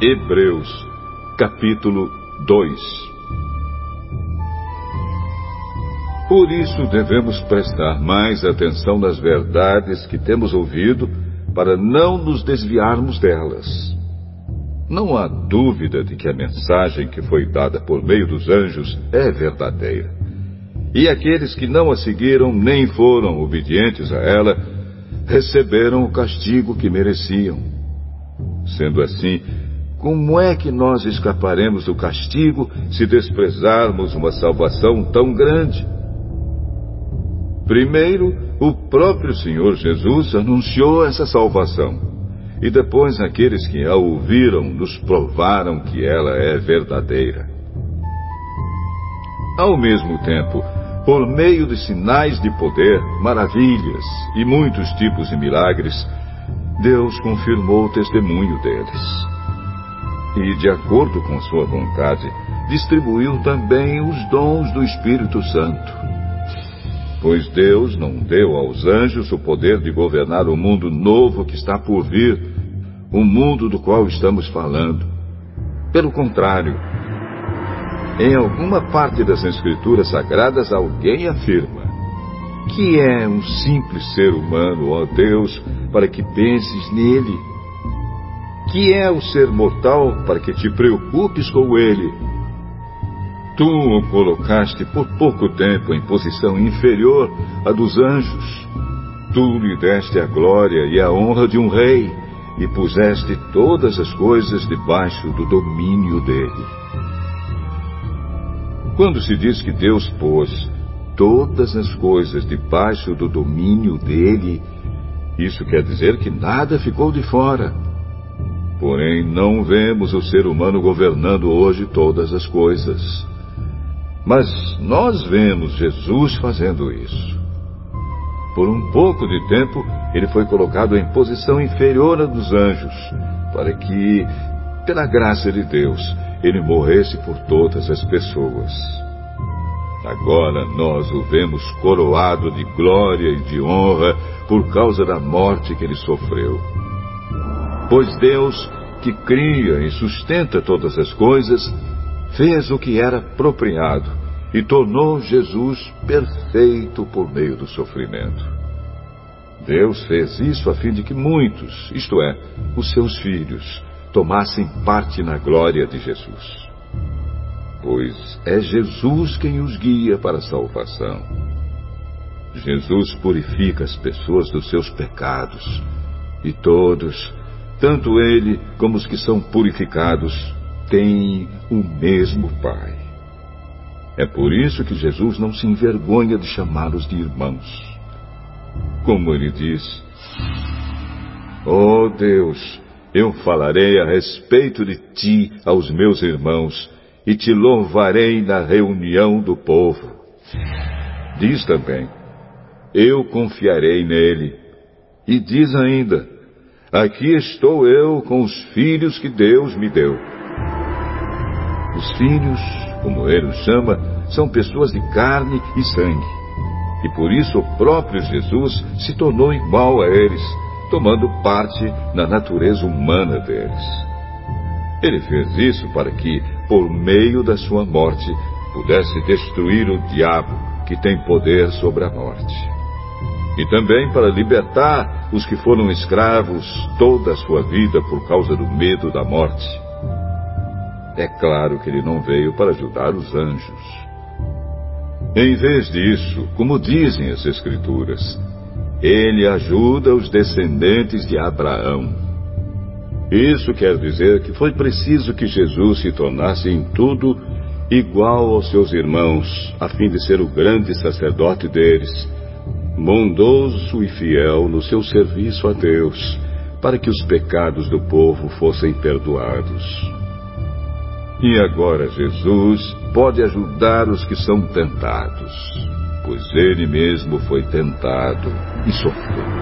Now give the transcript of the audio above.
Hebreus, capítulo 2 Por isso devemos prestar mais atenção nas verdades que temos ouvido, para não nos desviarmos delas. Não há dúvida de que a mensagem que foi dada por meio dos anjos é verdadeira. E aqueles que não a seguiram nem foram obedientes a ela, receberam o castigo que mereciam. Sendo assim, como é que nós escaparemos do castigo se desprezarmos uma salvação tão grande? Primeiro, o próprio Senhor Jesus anunciou essa salvação. E depois aqueles que a ouviram nos provaram que ela é verdadeira. Ao mesmo tempo, por meio de sinais de poder, maravilhas e muitos tipos de milagres, Deus confirmou o testemunho deles e, de acordo com sua vontade, distribuiu também os dons do Espírito Santo. Pois Deus não deu aos anjos o poder de governar o mundo novo que está por vir, o mundo do qual estamos falando. Pelo contrário, em alguma parte das Escrituras Sagradas alguém afirma: Que é um simples ser humano, ó Deus, para que penses nele? Que é o ser mortal para que te preocupes com ele. Tu o colocaste por pouco tempo em posição inferior à dos anjos. Tu lhe deste a glória e a honra de um rei e puseste todas as coisas debaixo do domínio dele. Quando se diz que Deus pôs todas as coisas debaixo do domínio dele, isso quer dizer que nada ficou de fora. Porém, não vemos o ser humano governando hoje todas as coisas. Mas nós vemos Jesus fazendo isso. Por um pouco de tempo, ele foi colocado em posição inferior à dos anjos, para que, pela graça de Deus, ele morresse por todas as pessoas. Agora nós o vemos coroado de glória e de honra por causa da morte que ele sofreu. Pois Deus, que cria e sustenta todas as coisas, fez o que era apropriado e tornou Jesus perfeito por meio do sofrimento. Deus fez isso a fim de que muitos, isto é, os seus filhos, tomassem parte na glória de Jesus. Pois é Jesus quem os guia para a salvação. Jesus purifica as pessoas dos seus pecados e todos tanto ele como os que são purificados têm o mesmo Pai. É por isso que Jesus não se envergonha de chamá-los de irmãos. Como ele diz: Oh Deus, eu falarei a respeito de ti aos meus irmãos e te louvarei na reunião do povo. Diz também: Eu confiarei nele. E diz ainda: Aqui estou eu com os filhos que Deus me deu. Os filhos, como ele os chama, são pessoas de carne e sangue. E por isso o próprio Jesus se tornou igual a eles, tomando parte na natureza humana deles. Ele fez isso para que, por meio da sua morte, pudesse destruir o diabo, que tem poder sobre a morte e também para libertar os que foram escravos toda a sua vida por causa do medo da morte. É claro que ele não veio para ajudar os anjos. Em vez disso, como dizem as Escrituras, ele ajuda os descendentes de Abraão. Isso quer dizer que foi preciso que Jesus se tornasse em tudo igual aos seus irmãos, a fim de ser o grande sacerdote deles bondoso e fiel no seu serviço a Deus, para que os pecados do povo fossem perdoados. E agora Jesus pode ajudar os que são tentados, pois ele mesmo foi tentado e sofreu.